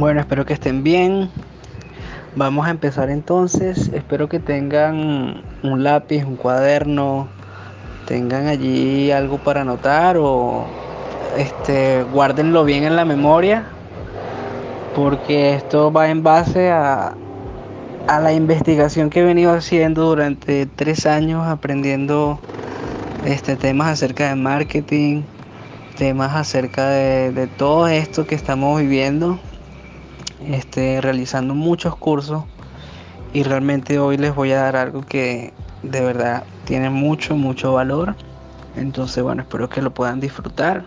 Bueno, espero que estén bien. Vamos a empezar entonces. Espero que tengan un lápiz, un cuaderno, tengan allí algo para anotar o este, guárdenlo bien en la memoria porque esto va en base a, a la investigación que he venido haciendo durante tres años aprendiendo este, temas acerca de marketing, temas acerca de, de todo esto que estamos viviendo este, realizando muchos cursos y realmente hoy les voy a dar algo que de verdad tiene mucho, mucho valor. Entonces, bueno, espero que lo puedan disfrutar.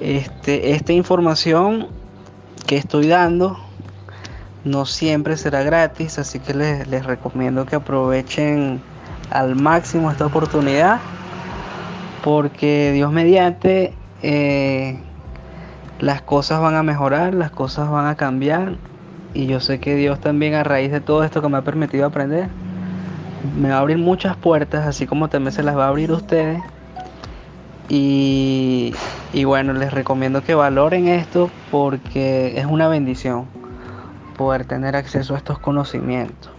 Este, esta información que estoy dando no siempre será gratis, así que les, les recomiendo que aprovechen al máximo esta oportunidad, porque Dios mediante eh, las cosas van a mejorar, las cosas van a cambiar y yo sé que Dios también a raíz de todo esto que me ha permitido aprender, me va a abrir muchas puertas, así como también se las va a abrir a ustedes. Y, y bueno, les recomiendo que valoren esto porque es una bendición poder tener acceso a estos conocimientos.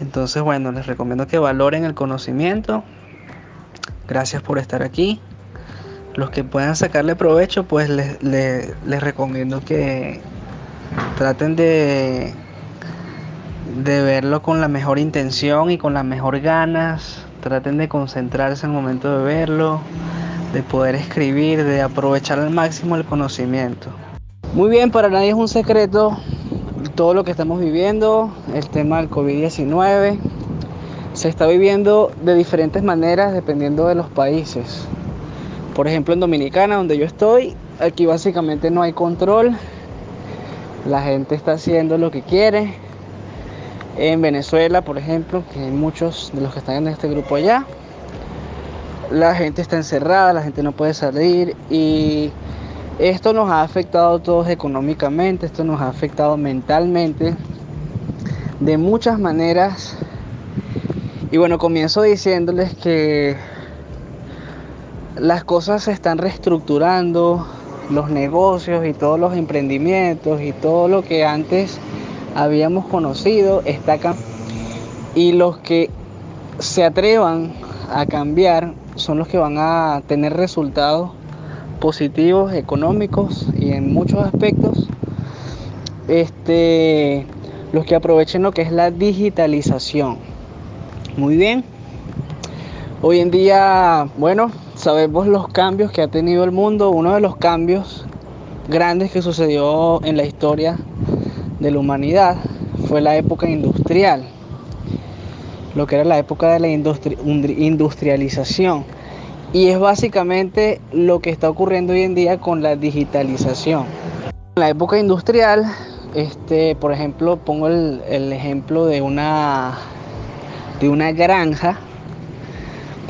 Entonces, bueno, les recomiendo que valoren el conocimiento. Gracias por estar aquí los que puedan sacarle provecho, pues les, les, recomiendo que traten de, de verlo con la mejor intención y con las mejor ganas. Traten de concentrarse al momento de verlo, de poder escribir, de aprovechar al máximo el conocimiento. Muy bien, para nadie es un secreto todo lo que estamos viviendo, el tema del COVID-19. Se está viviendo de diferentes maneras dependiendo de los países. Por ejemplo, en Dominicana, donde yo estoy, aquí básicamente no hay control. La gente está haciendo lo que quiere. En Venezuela, por ejemplo, que hay muchos de los que están en este grupo allá, la gente está encerrada, la gente no puede salir y esto nos ha afectado a todos económicamente, esto nos ha afectado mentalmente de muchas maneras. Y bueno, comienzo diciéndoles que las cosas se están reestructurando, los negocios y todos los emprendimientos y todo lo que antes habíamos conocido está cambiando. Y los que se atrevan a cambiar son los que van a tener resultados positivos, económicos y en muchos aspectos. Este, los que aprovechen lo que es la digitalización. Muy bien. Hoy en día, bueno, sabemos los cambios que ha tenido el mundo. Uno de los cambios grandes que sucedió en la historia de la humanidad fue la época industrial, lo que era la época de la industrialización. Y es básicamente lo que está ocurriendo hoy en día con la digitalización. En la época industrial, este, por ejemplo, pongo el, el ejemplo de una, de una granja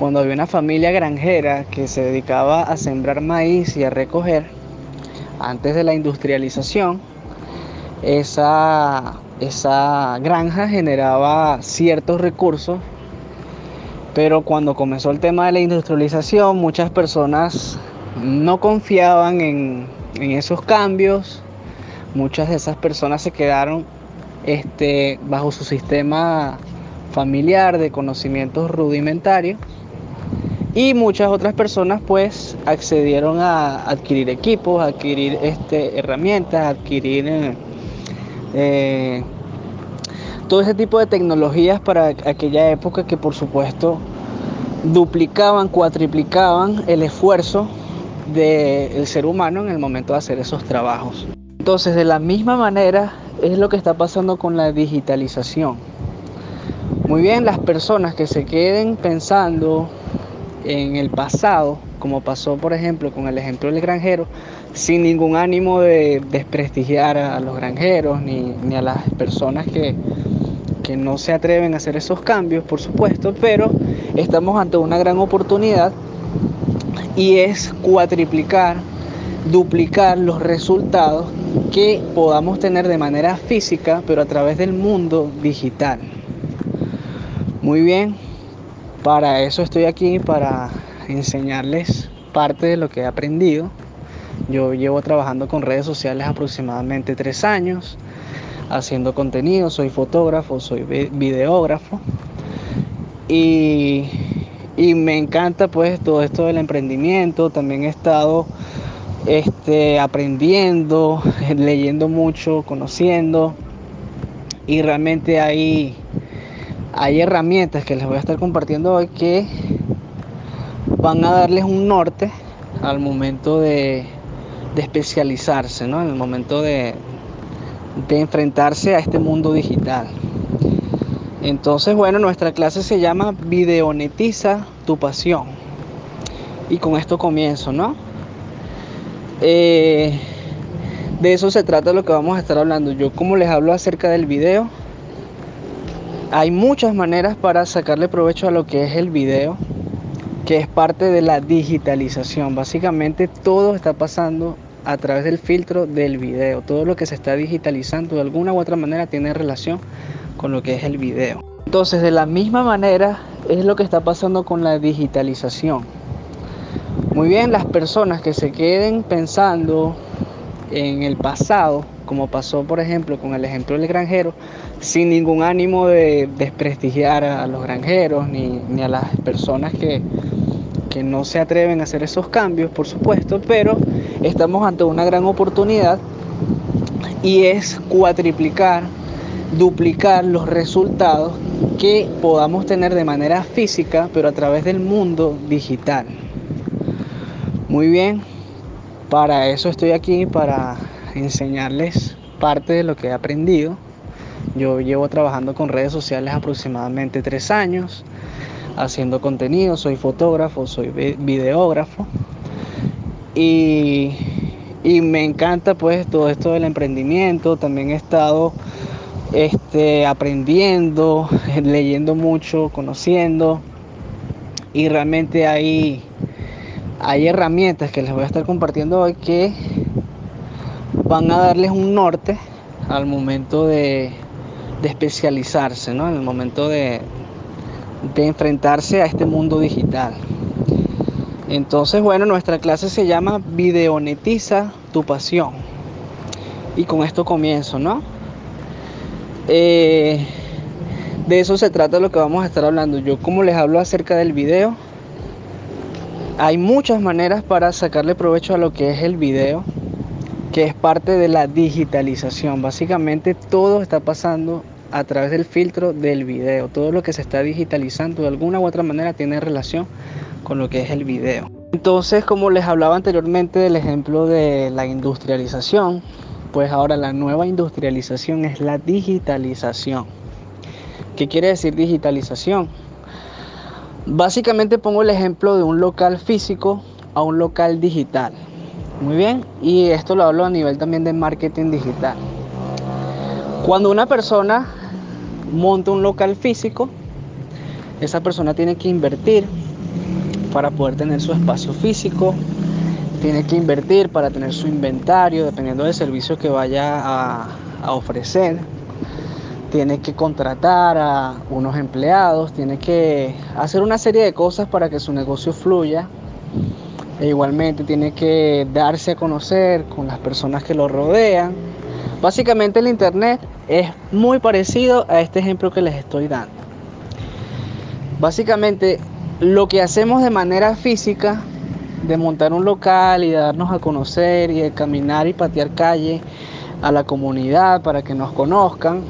cuando había una familia granjera que se dedicaba a sembrar maíz y a recoger, antes de la industrialización, esa, esa granja generaba ciertos recursos, pero cuando comenzó el tema de la industrialización, muchas personas no confiaban en, en esos cambios, muchas de esas personas se quedaron este, bajo su sistema familiar de conocimientos rudimentarios y muchas otras personas pues accedieron a adquirir equipos, adquirir este, herramientas, adquirir eh, eh, todo ese tipo de tecnologías para aquella época que por supuesto duplicaban, cuatriplicaban el esfuerzo del ser humano en el momento de hacer esos trabajos. Entonces de la misma manera es lo que está pasando con la digitalización. Muy bien, las personas que se queden pensando en el pasado, como pasó por ejemplo con el ejemplo del granjero, sin ningún ánimo de desprestigiar a los granjeros ni, a las personas que, que no se atreven a hacer esos cambios, por supuesto, pero estamos ante una gran oportunidad y es cuatriplicar, duplicar los resultados que podamos tener de manera física, pero a través del mundo digital. Muy bien, para eso estoy aquí, para enseñarles parte de lo que he aprendido. Yo llevo trabajando con redes sociales aproximadamente tres años, haciendo contenido, soy fotógrafo, soy videógrafo. Y, y me encanta pues todo esto del emprendimiento, también he estado este, aprendiendo, leyendo mucho, conociendo. Y realmente hay, hay herramientas que les voy a estar compartiendo hoy que van a darles un norte al momento de, especializarse, ¿no? en el momento de, enfrentarse a este mundo digital. Entonces, bueno, nuestra clase se llama Videonetiza tu pasión. Y con esto comienzo, ¿no? Eh, de eso se trata lo que vamos a estar hablando. Yo como les hablo acerca del video, hay muchas maneras para sacarle provecho a lo que es el video, que es parte de la digitalización. Básicamente todo está pasando a través del filtro del video. Todo lo que se está digitalizando de alguna u otra manera tiene relación con lo que es el video. Entonces, de la misma manera es lo que está pasando con la digitalización. Muy bien, las personas que se queden pensando en el pasado, como pasó por ejemplo con el ejemplo del granjero, sin ningún ánimo de desprestigiar a los granjeros ni, a las personas que, que no se atreven a hacer esos cambios, por supuesto, pero estamos ante una gran oportunidad y es cuatriplicar, duplicar los resultados que podamos tener de manera física, pero a través del mundo digital. Muy bien, para eso estoy aquí, para enseñarles parte de lo que he aprendido. Yo llevo trabajando con redes sociales aproximadamente tres años, haciendo contenido, soy fotógrafo, soy videógrafo. Y, y me encanta pues todo esto del emprendimiento, también he estado este, aprendiendo, leyendo mucho, conociendo. Y realmente hay hay herramientas que les voy a estar compartiendo hoy que van a darles un norte al momento de, especializarse, ¿no? en el momento de, enfrentarse a este mundo digital. Entonces, bueno, nuestra clase se llama Videonetiza tu pasión. Y con esto comienzo, ¿no? Eh, de eso se trata lo que vamos a estar hablando. Yo como les hablo acerca del video, hay muchas maneras para sacarle provecho a lo que es el video, que es parte de la digitalización. Básicamente todo está pasando a través del filtro del video. Todo lo que se está digitalizando de alguna u otra manera tiene relación con lo que es el video. Entonces, como les hablaba anteriormente del ejemplo de la industrialización, pues ahora la nueva industrialización es la digitalización. ¿Qué quiere decir digitalización? Básicamente pongo el ejemplo de un local físico a un local digital. Muy bien, y esto lo hablo a nivel también de marketing digital. Cuando una persona monta un local físico, esa persona tiene que invertir para poder tener su espacio físico, tiene que invertir para tener su inventario, dependiendo del servicio que vaya a, a ofrecer tiene que contratar a unos empleados, tiene que hacer una serie de cosas para que su negocio fluya. E igualmente tiene que darse a conocer con las personas que lo rodean. Básicamente el Internet es muy parecido a este ejemplo que les estoy dando. Básicamente lo que hacemos de manera física, de montar un local y de darnos a conocer y de caminar y patear calle a la comunidad para que nos conozcan,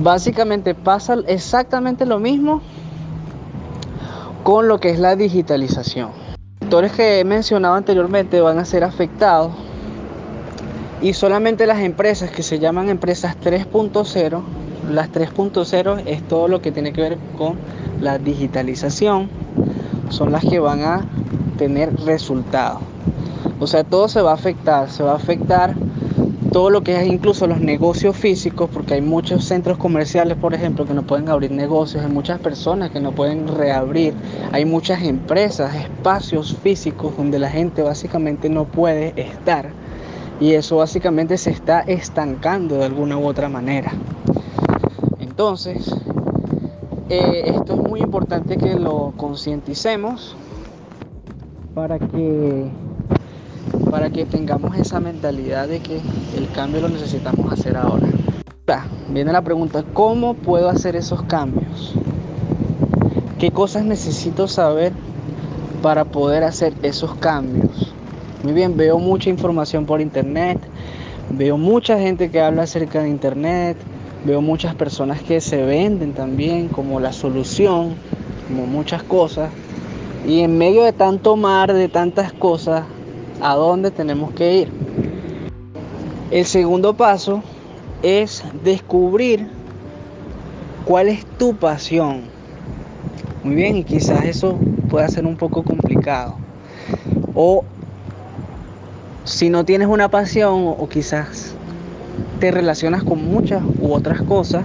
Básicamente pasa exactamente lo mismo con lo que es la digitalización. Sectores que he mencionado anteriormente van a ser afectados y solamente las empresas que se llaman empresas 3.0, las 3.0 es todo lo que tiene que ver con la digitalización, son las que van a tener resultados. O sea, todo se va a afectar, se va a afectar todo lo que es incluso los negocios físicos, porque hay muchos centros comerciales, por ejemplo, que no pueden abrir negocios, hay muchas personas que no pueden reabrir, hay muchas empresas, espacios físicos donde la gente básicamente no puede estar. Y eso básicamente se está estancando de alguna u otra manera. Entonces, eh, esto es muy importante que lo concienticemos para que para que tengamos esa mentalidad de que el cambio lo necesitamos hacer ahora. Viene la pregunta, ¿cómo puedo hacer esos cambios? ¿Qué cosas necesito saber para poder hacer esos cambios? Muy bien, veo mucha información por internet, veo mucha gente que habla acerca de internet, veo muchas personas que se venden también como la solución, como muchas cosas. Y en medio de tanto mar, de tantas cosas, ¿a dónde tenemos que ir? El segundo paso es descubrir cuál es tu pasión. Muy bien, y quizás eso pueda ser un poco complicado. O si no tienes una pasión o quizás te relacionas con muchas u otras cosas,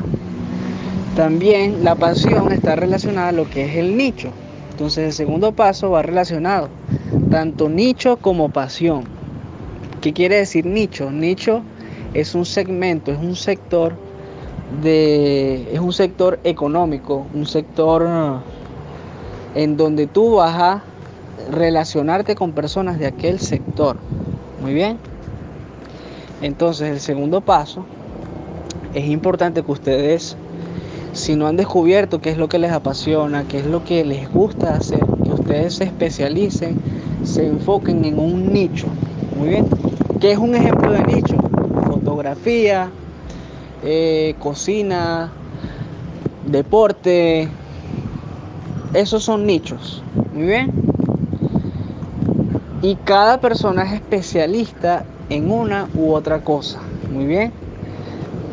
también la pasión está relacionada a lo que es el nicho. Entonces el segundo paso va relacionado tanto nicho como pasión. ¿Qué quiere decir nicho? Nicho es un segmento, es un sector de es un sector económico, un sector uh, en donde tú vas a relacionarte con personas de aquel sector. Muy bien. Entonces, el segundo paso es importante que ustedes si no han descubierto qué es lo que les apasiona, qué es lo que les gusta hacer, que ustedes se especialicen, se enfoquen en un nicho. Muy bien. ¿Qué es un ejemplo de nicho? fotografía, eh, cocina, deporte. Esos son nichos. Muy bien. Y cada persona es especialista en una u otra cosa. Muy bien.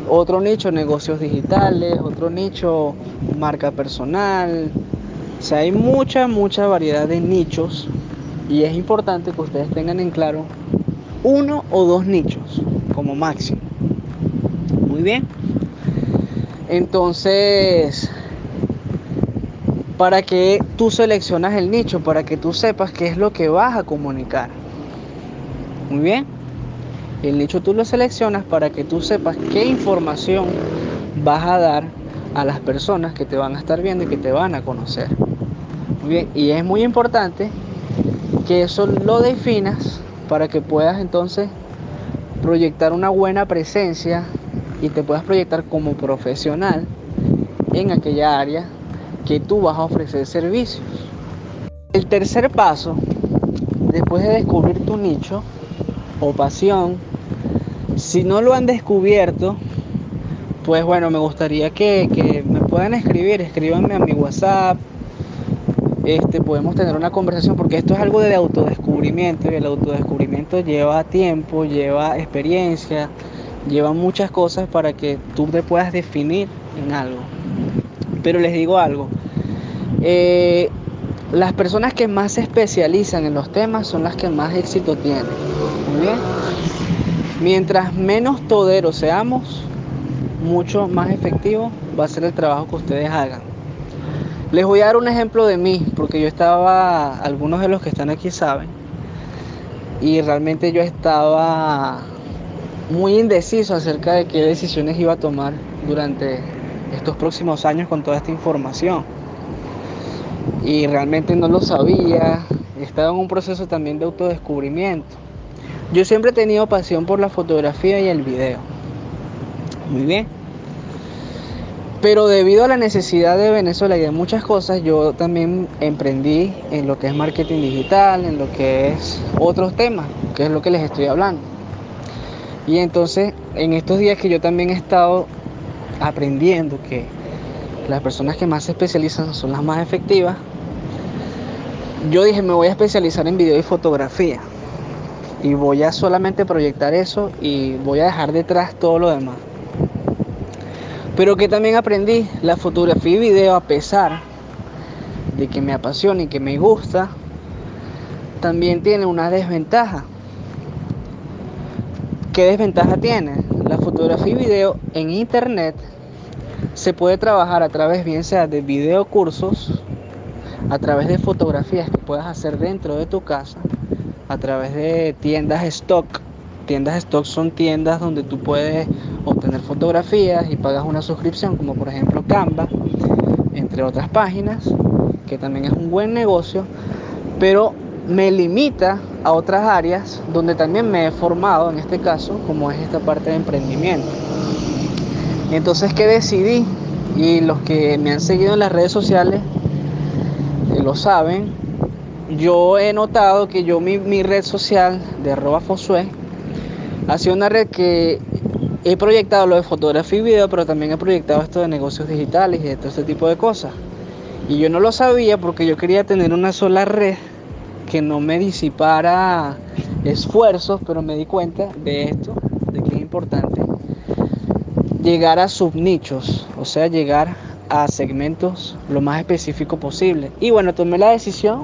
Otro nicho, negocios digitales, otro nicho, marca personal. O sea, hay mucha, mucha variedad de nichos y es importante que ustedes tengan en claro uno o dos nichos como máximo. Muy bien. Entonces, para que tú seleccionas el nicho, para que tú sepas qué es lo que vas a comunicar. Muy bien. El nicho tú lo seleccionas para que tú sepas qué información vas a dar a las personas que te van a estar viendo y que te van a conocer. Muy bien. Y es muy importante que eso lo definas para que puedas entonces proyectar una buena presencia y te puedas proyectar como profesional en aquella área que tú vas a ofrecer servicios. El tercer paso, después de descubrir tu nicho o pasión, si no lo han descubierto, pues bueno, me gustaría que, que me puedan escribir, escríbanme a mi WhatsApp, este, podemos tener una conversación, porque esto es algo de autodescubrimiento y el autodescubrimiento lleva tiempo, lleva experiencia, lleva muchas cosas para que tú te puedas definir en algo. Pero les digo algo, eh, las personas que más se especializan en los temas son las que más éxito tienen. Muy bien. Mientras menos toderos seamos, mucho más efectivo va a ser el trabajo que ustedes hagan. Les voy a dar un ejemplo de mí, porque yo estaba, algunos de los que están aquí saben, y realmente yo estaba muy indeciso acerca de qué decisiones iba a tomar durante estos próximos años con toda esta información. Y realmente no lo sabía, estaba en un proceso también de autodescubrimiento. Yo siempre he tenido pasión por la fotografía y el video. Muy bien. Pero debido a la necesidad de Venezuela y de muchas cosas, yo también emprendí en lo que es marketing digital, en lo que es otros temas, que es lo que les estoy hablando. Y entonces, en estos días que yo también he estado aprendiendo que las personas que más se especializan son las más efectivas, yo dije, me voy a especializar en video y fotografía. Y voy a solamente proyectar eso y voy a dejar detrás todo lo demás. Pero que también aprendí la fotografía y video a pesar de que me apasiona y que me gusta, también tiene una desventaja. ¿Qué desventaja tiene? La fotografía y video en internet se puede trabajar a través bien sea de video cursos, a través de fotografías que puedas hacer dentro de tu casa, a través de tiendas stock. Tiendas stock son tiendas donde tú puedes obtener fotografías y pagas una suscripción como por ejemplo Canva, entre otras páginas, que también es un buen negocio, pero me limita a otras áreas donde también me he formado, en este caso, como es esta parte de emprendimiento. Entonces, ¿qué decidí? Y los que me han seguido en las redes sociales eh, lo saben, yo he notado que yo mi, mi red social de arroba Fosue ha sido una red que he proyectado lo de fotografía y video, pero también he proyectado esto de negocios digitales y de todo este tipo de cosas. Y yo no lo sabía porque yo quería tener una sola red que no me disipara esfuerzos, pero me di cuenta de esto, de que es importante llegar a subnichos, o sea, llegar a segmentos lo más específico posible. Y bueno, tomé la decisión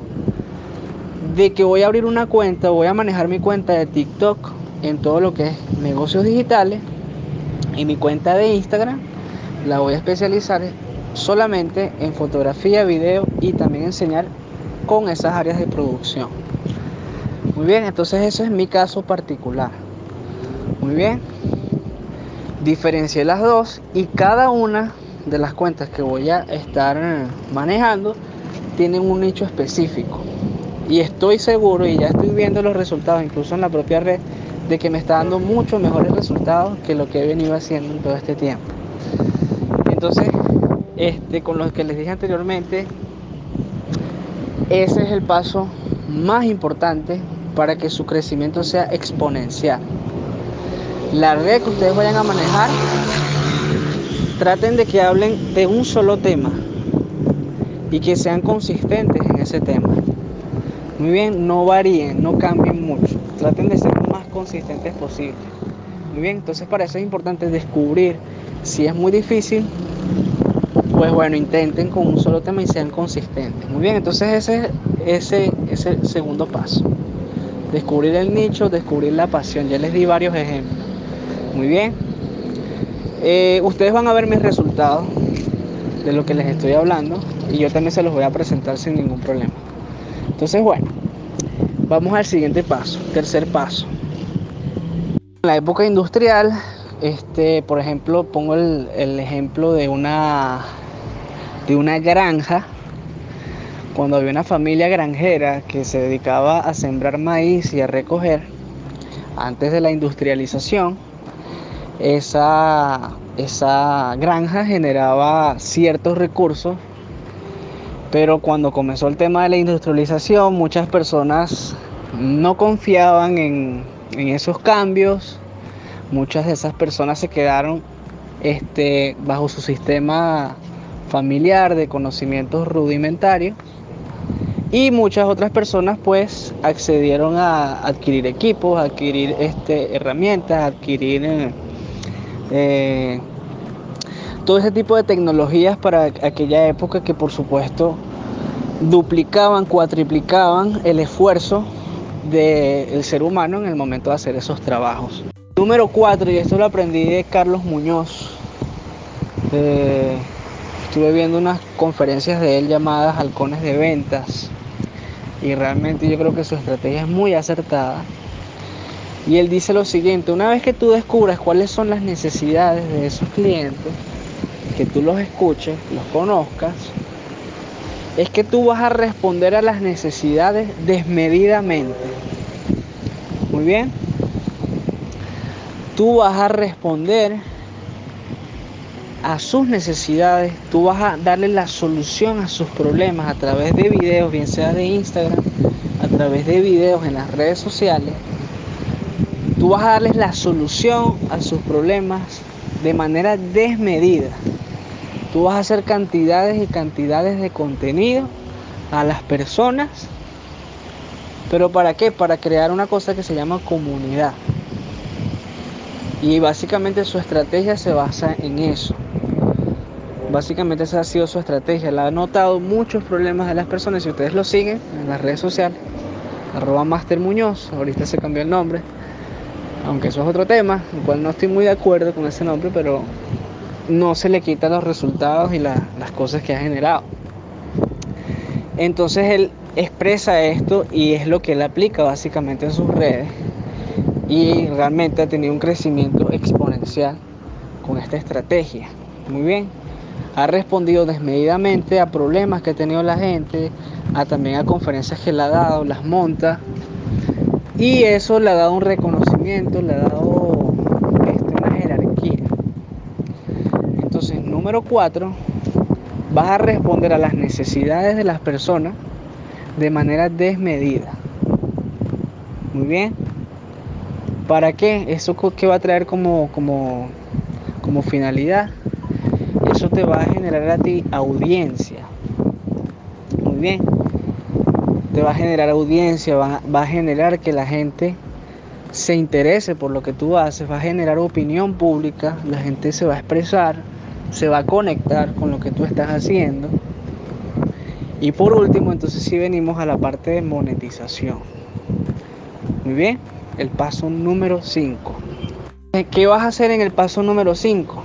de que voy a abrir una cuenta, voy a manejar mi cuenta de TikTok en todo lo que es negocios digitales y mi cuenta de Instagram la voy a especializar solamente en fotografía, video y también enseñar con esas áreas de producción. Muy bien, entonces ese es mi caso particular. Muy bien. Diferencié las dos y cada una de las cuentas que voy a estar manejando tienen un nicho específico. Y estoy seguro y ya estoy viendo los resultados incluso en la propia red de que me está dando mucho mejores resultados que lo que he venido haciendo en todo este tiempo. Entonces, este, con lo que les dije anteriormente, ese es el paso más importante para que su crecimiento sea exponencial. La red que ustedes vayan a manejar, traten de que hablen de un solo tema y que sean consistentes en ese tema. Muy bien, no varíen, no cambien mucho. Traten de ser consistentes posible. Muy bien, entonces para eso es importante descubrir si es muy difícil, pues bueno, intenten con un solo tema y sean consistentes. Muy bien, entonces ese, es el segundo paso. Descubrir el nicho, descubrir la pasión. Ya les di varios ejemplos. Muy bien. Eh, ustedes van a ver mis resultados de lo que les estoy hablando y yo también se los voy a presentar sin ningún problema. Entonces, bueno, vamos al siguiente paso, tercer paso. La época industrial, este, por ejemplo, pongo el, el ejemplo de una, de una granja. Cuando había una familia granjera que se dedicaba a sembrar maíz y a recoger, antes de la industrialización, esa, esa granja generaba ciertos recursos pero cuando comenzó el tema de la industrialización, muchas personas no confiaban en, esos cambios. Muchas de esas personas se quedaron este, bajo su sistema familiar de conocimientos rudimentarios y muchas otras personas pues accedieron a adquirir equipos, a adquirir este, herramientas, a adquirir eh, eh, todo ese tipo de tecnologías para aquella época que por supuesto duplicaban, cuatriplicaban el esfuerzo del ser humano en el momento de hacer esos trabajos. Número 4, y esto lo aprendí de Carlos Muñoz. Eh, estuve viendo unas conferencias de él llamadas halcones de ventas y realmente yo creo que su estrategia es muy acertada. Y él dice lo siguiente, una vez que tú descubras cuáles son las necesidades de esos clientes, que tú los escuches, los conozcas, es que tú vas a responder a las necesidades desmedidamente. Muy bien. Tú vas a responder a sus necesidades, tú vas a darle la solución a sus problemas a través de videos, bien sea de Instagram, a través de videos en las redes sociales. Tú vas a darles la solución a sus problemas de manera desmedida. Tú vas a hacer cantidades y cantidades de contenido a las personas. ¿Pero para qué? Para crear una cosa que se llama comunidad. Y básicamente su estrategia se basa en eso. Básicamente esa ha sido su estrategia. La ha notado muchos problemas de las personas. Si ustedes lo siguen en las redes sociales, arroba Master Muñoz, ahorita se cambió el nombre. Aunque eso es otro tema, el cual no estoy muy de acuerdo con ese nombre, pero no se le quita los resultados y las cosas que ha generado. Entonces él expresa esto y es lo que él aplica básicamente en sus redes y realmente ha tenido un crecimiento exponencial con esta estrategia. Muy bien, ha respondido desmedidamente a problemas que ha tenido la gente, a también a conferencias que le ha dado, las monta y eso le ha dado un reconocimiento, le ha dado este, una jerarquía. Entonces, número cuatro, vas a responder a las necesidades de las personas de manera desmedida. Muy bien. ¿Para qué? ¿Eso qué va a traer como, como, como finalidad? Eso te va a generar a ti audiencia. Muy bien. Te va a generar audiencia, va, va a generar que la gente se interese por lo que tú haces, va a generar opinión pública, la gente se va a expresar, se va a conectar con lo que tú estás haciendo. Y por último, entonces si venimos a la parte de monetización. Muy bien el paso número 5. ¿Qué vas a hacer en el paso número 5?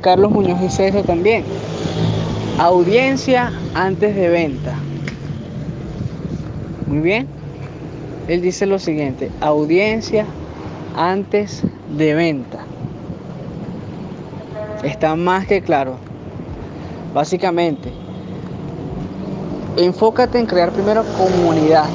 Carlos Muñoz dice eso también. Audiencia antes de venta. Muy bien. Él dice lo siguiente, audiencia antes de venta. Está más que claro. Básicamente, enfócate en crear primero comunidad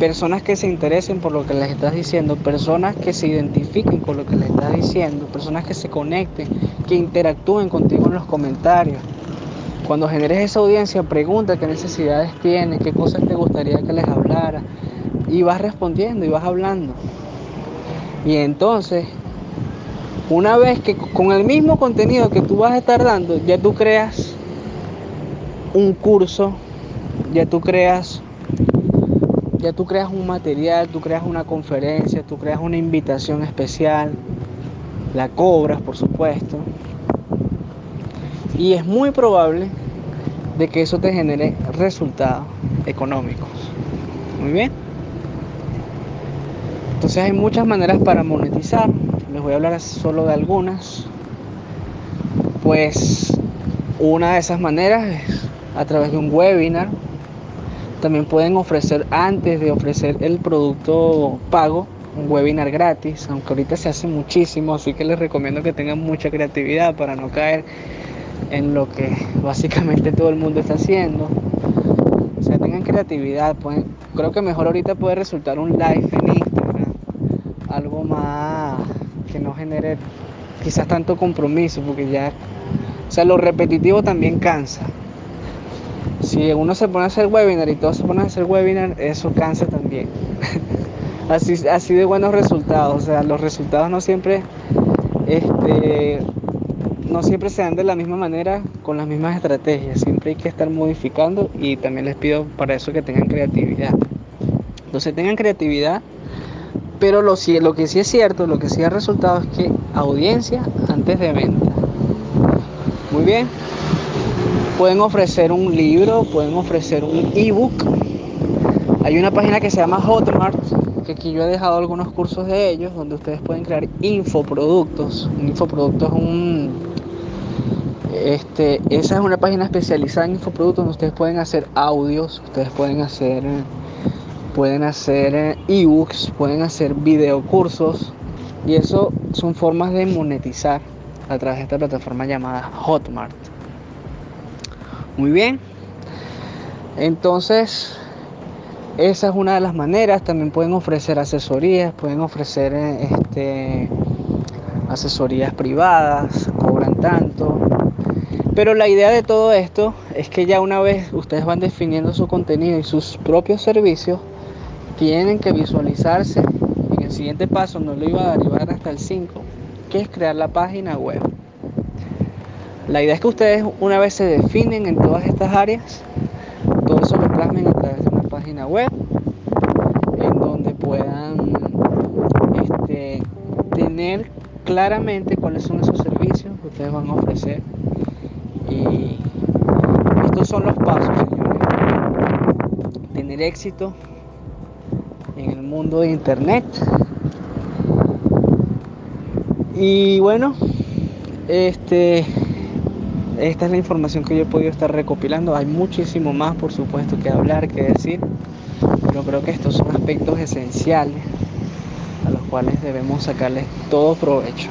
personas que se interesen por lo que les estás diciendo, personas que se identifiquen con lo que les estás diciendo, personas que se conecten, que interactúen contigo en los comentarios. Cuando generes esa audiencia, pregunta qué necesidades tienes, qué cosas te gustaría que les hablara. Y vas respondiendo y vas hablando. Y entonces, una vez que con el mismo contenido que tú vas a estar dando, ya tú creas un curso, ya tú creas ya tú creas un material, tú creas una conferencia, tú creas una invitación especial, la cobras por supuesto. Y es muy probable de que eso te genere resultados económicos. Muy bien. Entonces hay muchas maneras para monetizar. Les voy a hablar solo de algunas. Pues una de esas maneras es a través de un webinar también pueden ofrecer, antes de ofrecer el producto pago, un webinar gratis, aunque ahorita se hace muchísimo, así que les recomiendo que tengan mucha creatividad para no caer en lo que básicamente todo el mundo está haciendo. O sea, tengan creatividad, pueden, creo que mejor ahorita puede resultar un live en Instagram, algo más que no genere quizás tanto compromiso, porque ya, o sea, lo repetitivo también cansa si uno se pone a hacer webinar y todos se ponen a hacer webinar, eso cansa también. así, así de buenos resultados. O sea, los resultados no siempre, este, no siempre se dan de la misma manera con las mismas estrategias. Siempre hay que estar modificando y también les pido para eso que tengan creatividad. Entonces tengan creatividad, pero lo, que sí es cierto, lo que sí ha resultado es que audiencia antes de venta. Muy bien. Pueden ofrecer un libro, pueden ofrecer un ebook. Hay una página que se llama Hotmart, que aquí yo he dejado algunos cursos de ellos, donde ustedes pueden crear infoproductos. Un infoproducto es un... Este, esa es una página especializada en infoproductos donde ustedes pueden hacer audios, ustedes pueden hacer pueden hacer eh, ebooks, pueden hacer videocursos y eso son formas de monetizar a través de esta plataforma llamada Hotmart. Muy bien. Entonces, esa es una de las maneras. También pueden ofrecer asesorías, pueden ofrecer este, asesorías privadas, cobran tanto. Pero la idea de todo esto es que ya una vez ustedes van definiendo su contenido y sus propios servicios, tienen que visualizarse. En el siguiente paso no lo iba a derivar hasta el 5, que es crear la página web. La idea es que ustedes una vez se definen en todas estas áreas, todo eso lo plasmen a través de una página web en donde puedan este, tener claramente cuáles son esos servicios que ustedes van a ofrecer. Y estos son los pasos, señores. Tener éxito mundo de internet. Y bueno, este esta es la información que yo he podido estar recopilando. Hay muchísimo más, por supuesto, que hablar, que decir, pero creo que estos son aspectos esenciales a los cuales debemos sacarles todo provecho.